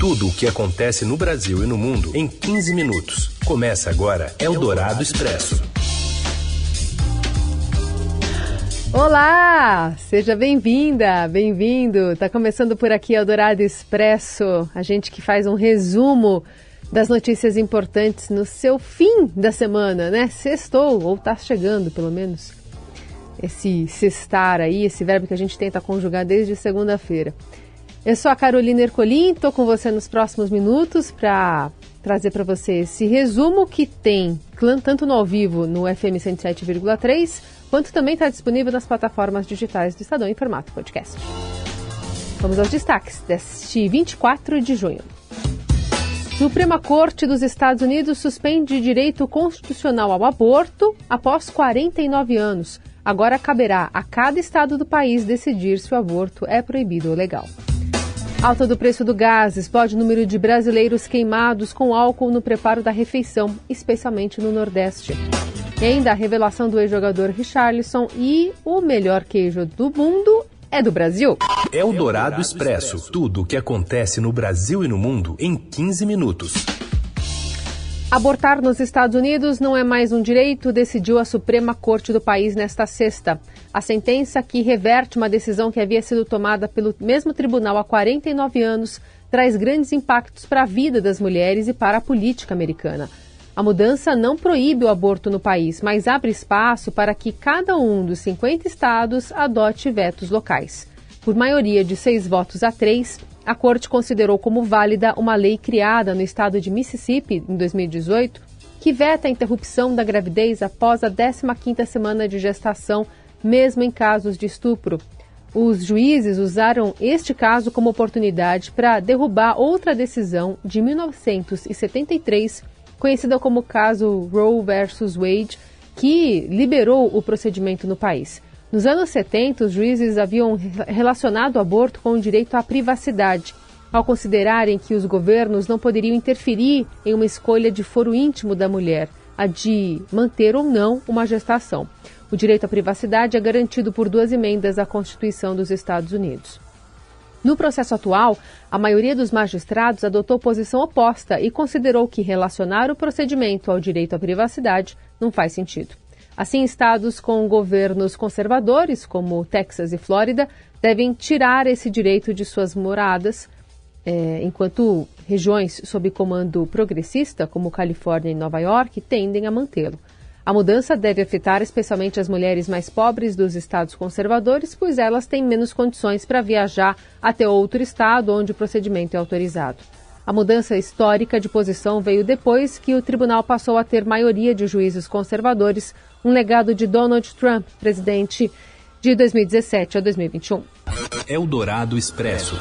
Tudo o que acontece no Brasil e no mundo em 15 minutos. Começa agora Eldorado Expresso. Olá, seja bem-vinda, bem-vindo. Tá começando por aqui Eldorado Expresso, a gente que faz um resumo das notícias importantes no seu fim da semana, né? Sextou, ou tá chegando pelo menos. Esse sextar aí, esse verbo que a gente tenta conjugar desde segunda-feira. Eu sou a Carolina Ercolim, estou com você nos próximos minutos para trazer para você esse resumo que tem tanto no ao vivo no FM 107,3, quanto também está disponível nas plataformas digitais do Estadão em formato podcast. Vamos aos destaques deste 24 de junho. Suprema Corte dos Estados Unidos suspende direito constitucional ao aborto após 49 anos. Agora caberá a cada estado do país decidir se o aborto é proibido ou legal. Alta do preço do gás explode o número de brasileiros queimados com álcool no preparo da refeição, especialmente no Nordeste. E ainda a revelação do ex-jogador Richarlison e o melhor queijo do mundo é do Brasil. É o Dourado Expresso. Tudo o que acontece no Brasil e no mundo em 15 minutos. Abortar nos Estados Unidos não é mais um direito, decidiu a Suprema Corte do país nesta sexta. A sentença, que reverte uma decisão que havia sido tomada pelo mesmo tribunal há 49 anos, traz grandes impactos para a vida das mulheres e para a política americana. A mudança não proíbe o aborto no país, mas abre espaço para que cada um dos 50 estados adote vetos locais. Por maioria de seis votos a três, a corte considerou como válida uma lei criada no estado de Mississippi em 2018 que veta a interrupção da gravidez após a 15ª semana de gestação, mesmo em casos de estupro. Os juízes usaram este caso como oportunidade para derrubar outra decisão de 1973, conhecida como caso Roe versus Wade, que liberou o procedimento no país. Nos anos 70, os juízes haviam relacionado o aborto com o direito à privacidade, ao considerarem que os governos não poderiam interferir em uma escolha de foro íntimo da mulher, a de manter ou não uma gestação. O direito à privacidade é garantido por duas emendas à Constituição dos Estados Unidos. No processo atual, a maioria dos magistrados adotou posição oposta e considerou que relacionar o procedimento ao direito à privacidade não faz sentido. Assim, estados com governos conservadores, como Texas e Flórida, devem tirar esse direito de suas moradas, é, enquanto regiões sob comando progressista, como Califórnia e Nova York, tendem a mantê-lo. A mudança deve afetar especialmente as mulheres mais pobres dos estados conservadores, pois elas têm menos condições para viajar até outro estado onde o procedimento é autorizado. A mudança histórica de posição veio depois que o tribunal passou a ter maioria de juízes conservadores um legado de Donald Trump, presidente de 2017 a 2021. Eldorado Expresso.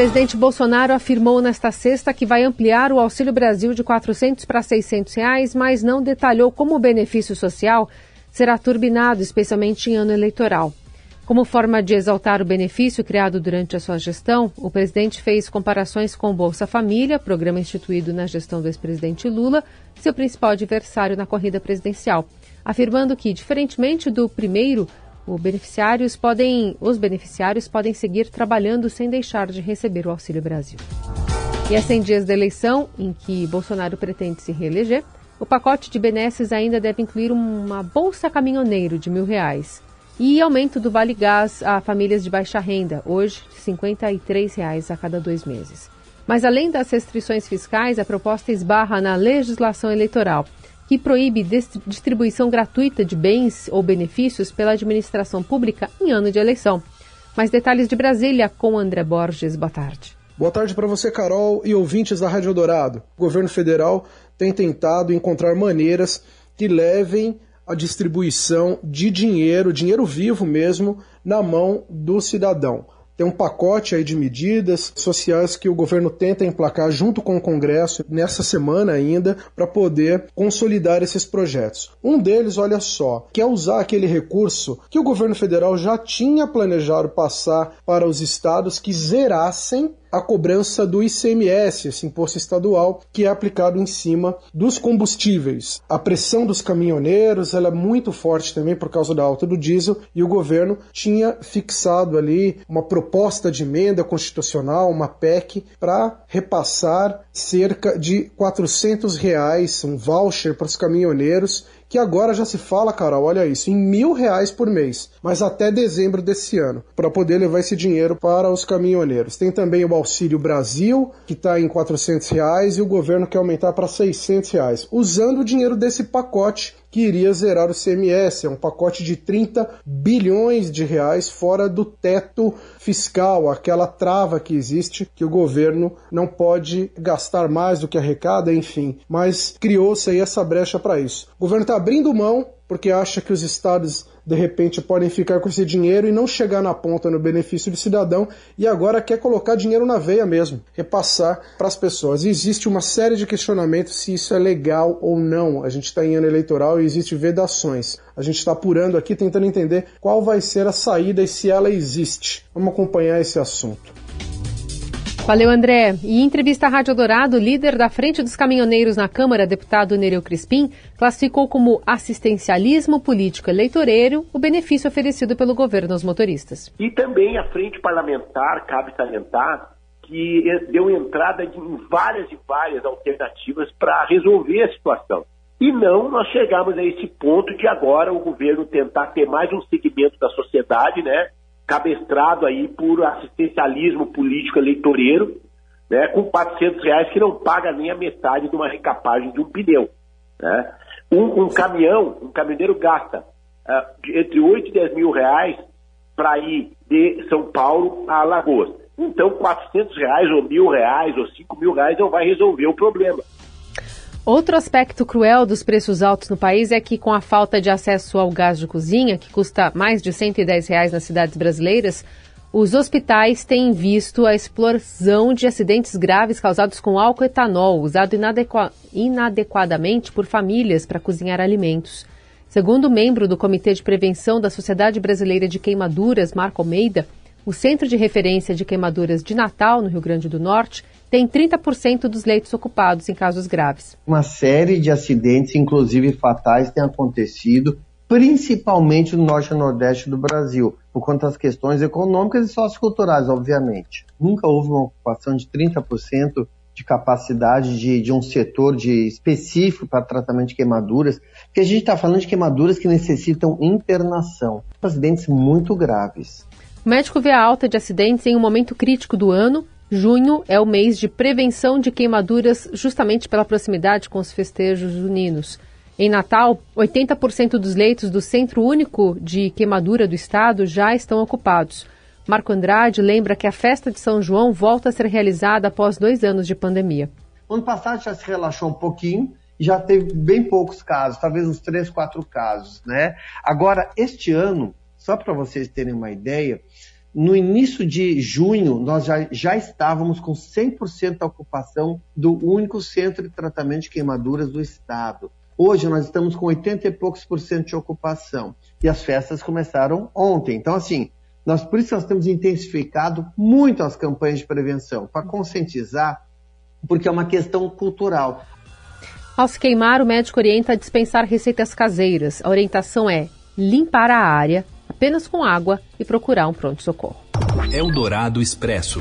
Presidente Bolsonaro afirmou nesta sexta que vai ampliar o Auxílio Brasil de 400 para 600 reais, mas não detalhou como o benefício social será turbinado, especialmente em ano eleitoral. Como forma de exaltar o benefício criado durante a sua gestão, o presidente fez comparações com o Bolsa Família, programa instituído na gestão do ex-presidente Lula, seu principal adversário na corrida presidencial, afirmando que, diferentemente do primeiro, beneficiários podem, os beneficiários podem seguir trabalhando sem deixar de receber o Auxílio Brasil. E a 100 dias da eleição, em que Bolsonaro pretende se reeleger, o pacote de benesses ainda deve incluir uma bolsa caminhoneiro de mil reais e aumento do Vale Gás a famílias de baixa renda, hoje 53 reais a cada dois meses. Mas além das restrições fiscais, a proposta esbarra na legislação eleitoral, que proíbe distribuição gratuita de bens ou benefícios pela administração pública em ano de eleição. Mais detalhes de Brasília com André Borges. Boa tarde. Boa tarde para você, Carol, e ouvintes da Rádio Dourado. O governo federal tem tentado encontrar maneiras que levem a distribuição de dinheiro, dinheiro vivo mesmo, na mão do cidadão. Tem um pacote aí de medidas sociais que o governo tenta emplacar junto com o Congresso nessa semana ainda para poder consolidar esses projetos. Um deles, olha só, quer usar aquele recurso que o governo federal já tinha planejado passar para os estados que zerassem a cobrança do ICMS, esse imposto estadual que é aplicado em cima dos combustíveis. A pressão dos caminhoneiros ela é muito forte também por causa da alta do diesel e o governo tinha fixado ali uma proposta de emenda constitucional, uma PEC, para repassar cerca de 400 reais, um voucher para os caminhoneiros que agora já se fala, Carol, olha isso, em mil reais por mês, mas até dezembro desse ano, para poder levar esse dinheiro para os caminhoneiros. Tem também o Auxílio Brasil, que está em 400 reais, e o governo quer aumentar para 600 reais, usando o dinheiro desse pacote que iria zerar o CMS. É um pacote de 30 bilhões de reais fora do teto fiscal, aquela trava que existe que o governo não pode gastar mais do que arrecada, enfim. Mas criou-se aí essa brecha para isso. O governo está abrindo mão porque acha que os estados de repente podem ficar com esse dinheiro e não chegar na ponta no benefício do cidadão e agora quer colocar dinheiro na veia mesmo, repassar para as pessoas. E existe uma série de questionamentos se isso é legal ou não. A gente está em ano eleitoral e existe vedações. A gente está apurando aqui, tentando entender qual vai ser a saída e se ela existe. Vamos acompanhar esse assunto. Valeu, André. E em entrevista à Rádio Dourado, líder da Frente dos Caminhoneiros na Câmara, deputado Nereu Crispim, classificou como assistencialismo político eleitoreiro o benefício oferecido pelo governo aos motoristas. E também a Frente Parlamentar, cabe salientar, que deu entrada em várias e várias alternativas para resolver a situação. E não nós chegamos a esse ponto de agora o governo tentar ter mais um segmento da sociedade, né? Cabestrado aí por assistencialismo político eleitoreiro, né, com 400 reais que não paga nem a metade de uma recapagem de um pneu. Né? Um, um caminhão, um caminhoneiro gasta uh, entre 8 e 10 mil reais para ir de São Paulo a Alagoas. Então, 400 reais ou mil reais ou 5 mil reais não vai resolver o problema. Outro aspecto cruel dos preços altos no país é que, com a falta de acesso ao gás de cozinha, que custa mais de 110 reais nas cidades brasileiras, os hospitais têm visto a explosão de acidentes graves causados com álcool etanol, usado inadequa inadequadamente por famílias para cozinhar alimentos. Segundo membro do Comitê de Prevenção da Sociedade Brasileira de Queimaduras, Marco Almeida, o Centro de Referência de Queimaduras de Natal, no Rio Grande do Norte, tem 30% dos leitos ocupados em casos graves. Uma série de acidentes, inclusive fatais, tem acontecido, principalmente no norte e nordeste do Brasil, por conta das questões econômicas e socioculturais, obviamente. Nunca houve uma ocupação de 30% de capacidade de, de, um setor de específico para tratamento de queimaduras, porque a gente está falando de queimaduras que necessitam internação, acidentes muito graves. O médico vê a alta de acidentes em um momento crítico do ano Junho é o mês de prevenção de queimaduras, justamente pela proximidade com os festejos juninos. Em Natal, 80% dos leitos do Centro Único de Queimadura do Estado já estão ocupados. Marco Andrade lembra que a festa de São João volta a ser realizada após dois anos de pandemia. Ano passado já se relaxou um pouquinho, já teve bem poucos casos, talvez uns três, quatro casos, né? Agora, este ano, só para vocês terem uma ideia, no início de junho, nós já, já estávamos com 100% da ocupação do único centro de tratamento de queimaduras do estado. Hoje nós estamos com 80 e poucos por cento de ocupação. E as festas começaram ontem. Então, assim, nós, por isso nós temos intensificado muito as campanhas de prevenção, para conscientizar, porque é uma questão cultural. Ao se queimar, o médico orienta a dispensar receitas caseiras. A orientação é limpar a área, apenas com água e procurar um pronto-socorro. Eldorado Expresso.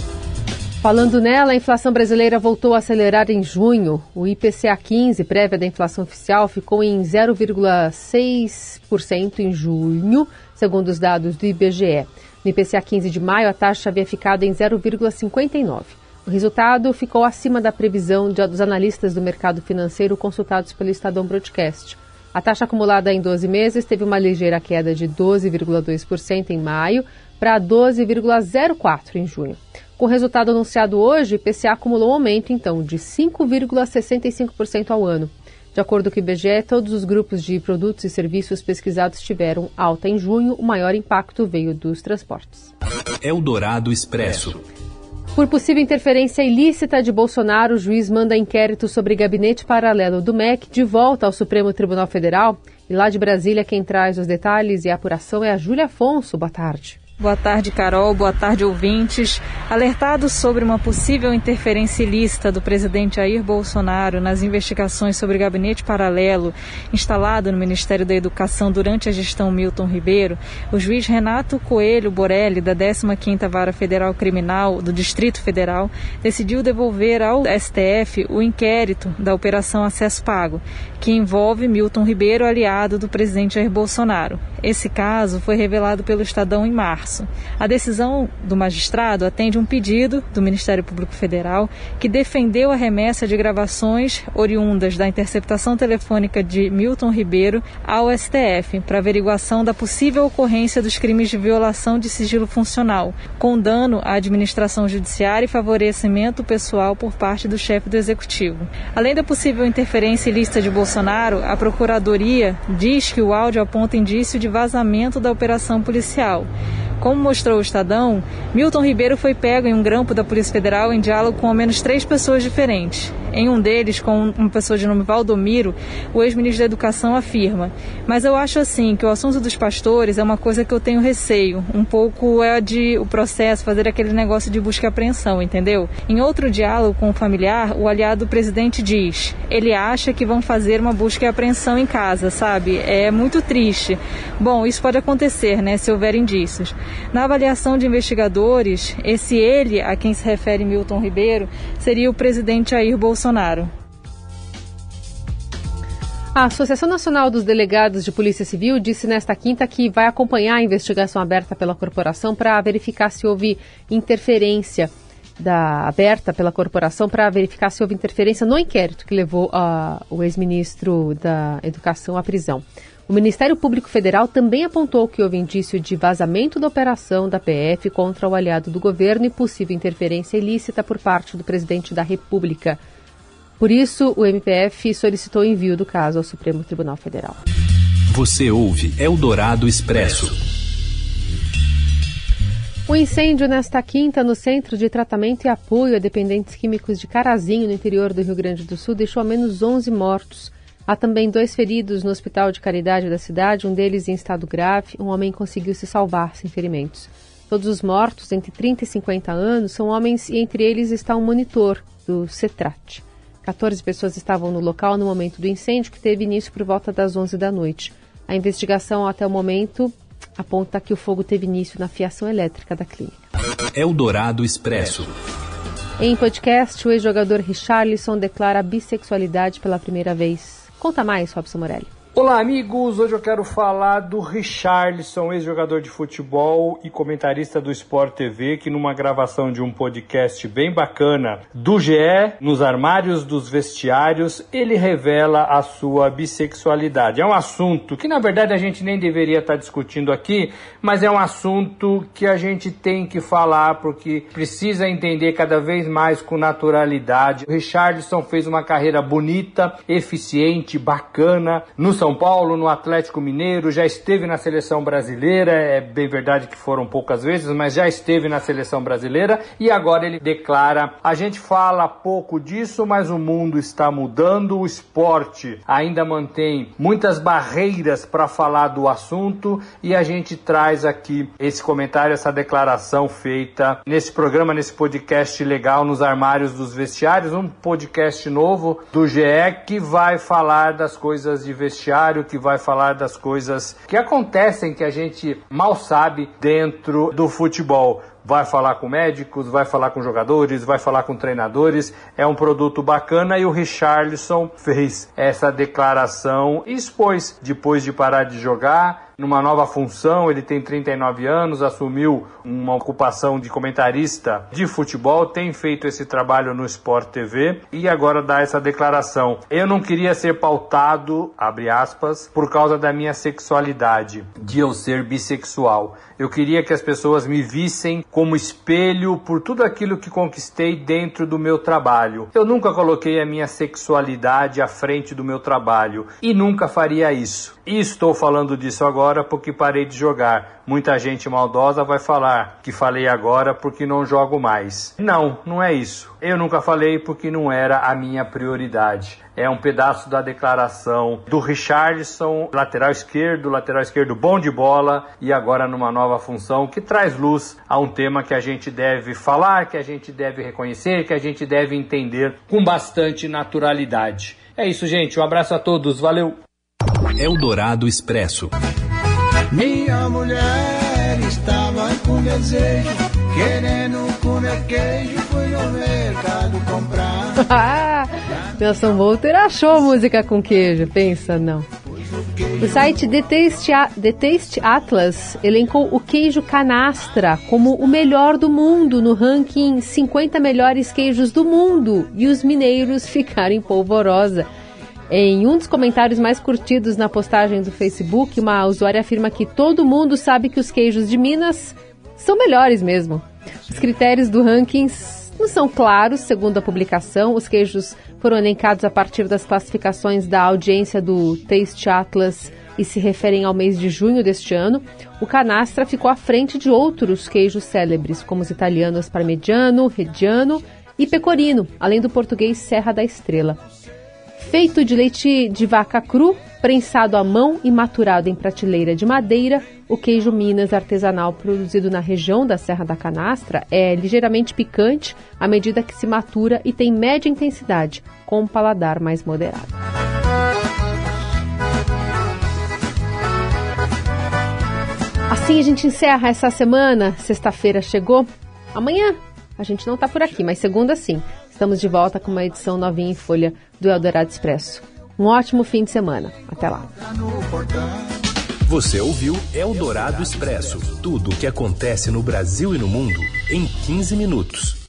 Falando nela, a inflação brasileira voltou a acelerar em junho. O IPCA 15, prévia da inflação oficial, ficou em 0,6% em junho, segundo os dados do IBGE. No IPCA 15 de maio, a taxa havia ficado em 0,59%. O resultado ficou acima da previsão dos analistas do mercado financeiro consultados pelo Estadão Broadcast. A taxa acumulada em 12 meses teve uma ligeira queda de 12,2% em maio para 12,04% em junho. Com o resultado anunciado hoje, o IPCA acumulou um aumento, então, de 5,65% ao ano. De acordo com o IBGE, todos os grupos de produtos e serviços pesquisados tiveram alta em junho. O maior impacto veio dos transportes. Eldorado Expresso. Por possível interferência ilícita de Bolsonaro, o juiz manda inquérito sobre gabinete paralelo do MEC de volta ao Supremo Tribunal Federal. E lá de Brasília, quem traz os detalhes e a apuração é a Júlia Afonso. Boa tarde. Boa tarde, Carol. Boa tarde, ouvintes. Alertados sobre uma possível interferência ilícita do presidente Jair Bolsonaro nas investigações sobre o gabinete paralelo instalado no Ministério da Educação durante a gestão Milton Ribeiro, o juiz Renato Coelho Borelli, da 15ª Vara Federal Criminal do Distrito Federal, decidiu devolver ao STF o inquérito da Operação Acesso Pago, que envolve Milton Ribeiro, aliado do presidente Jair Bolsonaro. Esse caso foi revelado pelo Estadão em março março. A decisão do magistrado atende um pedido do Ministério Público Federal que defendeu a remessa de gravações oriundas da interceptação telefônica de Milton Ribeiro ao STF para averiguação da possível ocorrência dos crimes de violação de sigilo funcional, com dano à administração judiciária e favorecimento pessoal por parte do chefe do executivo. Além da possível interferência ilícita de Bolsonaro, a Procuradoria diz que o áudio aponta indício de vazamento da operação policial. Como mostrou o Estadão, Milton Ribeiro foi pego em um grampo da Polícia Federal em diálogo com ao menos três pessoas diferentes. Em um deles, com uma pessoa de nome Valdomiro, o ex-ministro da Educação afirma: Mas eu acho assim que o assunto dos pastores é uma coisa que eu tenho receio. Um pouco é de o processo fazer aquele negócio de busca e apreensão, entendeu? Em outro diálogo com o familiar, o aliado do presidente diz: ele acha que vão fazer uma busca e apreensão em casa, sabe? É muito triste. Bom, isso pode acontecer, né, se houver indícios. Na avaliação de investigadores, esse ele a quem se refere Milton Ribeiro seria o presidente Jair Bolsonaro. A Associação Nacional dos Delegados de Polícia Civil disse nesta quinta que vai acompanhar a investigação aberta pela corporação para verificar se houve interferência da, aberta pela corporação para verificar se houve interferência no inquérito que levou o ex-ministro da Educação à prisão. O Ministério Público Federal também apontou que houve indício de vazamento da operação da PF contra o aliado do governo e possível interferência ilícita por parte do presidente da República. Por isso, o MPF solicitou o envio do caso ao Supremo Tribunal Federal. Você ouve Eldorado Expresso. O incêndio nesta quinta no Centro de Tratamento e Apoio a Dependentes Químicos de Carazinho, no interior do Rio Grande do Sul, deixou ao menos 11 mortos. Há também dois feridos no Hospital de Caridade da cidade, um deles em estado grave. Um homem conseguiu se salvar sem ferimentos. Todos os mortos, entre 30 e 50 anos, são homens e entre eles está um monitor do CETRAT. 14 pessoas estavam no local no momento do incêndio, que teve início por volta das 11 da noite. A investigação até o momento aponta que o fogo teve início na fiação elétrica da clínica. Eldorado Expresso. Em podcast, o ex-jogador Richarlison declara bissexualidade pela primeira vez. Conta mais, Robson Morelli. Olá, amigos! Hoje eu quero falar do Richarlison, ex-jogador de futebol e comentarista do Sport TV, que numa gravação de um podcast bem bacana do GE, nos armários dos vestiários, ele revela a sua bissexualidade. É um assunto que, na verdade, a gente nem deveria estar discutindo aqui, mas é um assunto que a gente tem que falar porque precisa entender cada vez mais com naturalidade. O Richarlison fez uma carreira bonita, eficiente, bacana no São são Paulo, no Atlético Mineiro, já esteve na seleção brasileira, é bem verdade que foram poucas vezes, mas já esteve na seleção brasileira e agora ele declara: a gente fala pouco disso, mas o mundo está mudando, o esporte ainda mantém muitas barreiras para falar do assunto e a gente traz aqui esse comentário, essa declaração feita nesse programa, nesse podcast legal nos armários dos vestiários, um podcast novo do GE que vai falar das coisas de vestiário que vai falar das coisas que acontecem que a gente mal sabe dentro do futebol vai falar com médicos, vai falar com jogadores, vai falar com treinadores. É um produto bacana e o Richarlison fez essa declaração e expôs depois de parar de jogar numa nova função. Ele tem 39 anos, assumiu uma ocupação de comentarista de futebol, tem feito esse trabalho no Sport TV e agora dá essa declaração. Eu não queria ser pautado, abre aspas, por causa da minha sexualidade, de eu ser bissexual. Eu queria que as pessoas me vissem como espelho por tudo aquilo que conquistei dentro do meu trabalho. Eu nunca coloquei a minha sexualidade à frente do meu trabalho e nunca faria isso. E estou falando disso agora porque parei de jogar. Muita gente maldosa vai falar que falei agora porque não jogo mais. Não, não é isso. Eu nunca falei porque não era a minha prioridade. É um pedaço da declaração do Richardson, lateral esquerdo, lateral esquerdo bom de bola e agora numa nova função que traz luz a um tema que a gente deve falar, que a gente deve reconhecer, que a gente deve entender com bastante naturalidade. É isso, gente. Um abraço a todos. Valeu. Eldorado Expresso. Minha mulher estava com desejo, querendo comer queijo, fui no mercado comprar. Nelson Volter achou música com queijo, pensa não. O site The Taste, The Taste Atlas elencou o queijo canastra como o melhor do mundo no ranking 50 melhores queijos do mundo e os mineiros ficaram em polvorosa. Em um dos comentários mais curtidos na postagem do Facebook, uma usuária afirma que todo mundo sabe que os queijos de Minas são melhores mesmo. Os critérios do ranking são claros, segundo a publicação. Os queijos foram elencados a partir das classificações da audiência do Taste Atlas e se referem ao mês de junho deste ano. O canastra ficou à frente de outros queijos célebres, como os italianos Parmigiano, Reggiano e Pecorino, além do português Serra da Estrela. Feito de leite de vaca cru, prensado à mão e maturado em prateleira de madeira, o queijo Minas artesanal produzido na região da Serra da Canastra é ligeiramente picante à medida que se matura e tem média intensidade, com um paladar mais moderado. Assim a gente encerra essa semana. Sexta-feira chegou. Amanhã a gente não está por aqui, mas segunda sim. Estamos de volta com uma edição novinha em folha do Eldorado Expresso. Um ótimo fim de semana. Até lá. Você ouviu Eldorado Expresso tudo o que acontece no Brasil e no mundo em 15 minutos.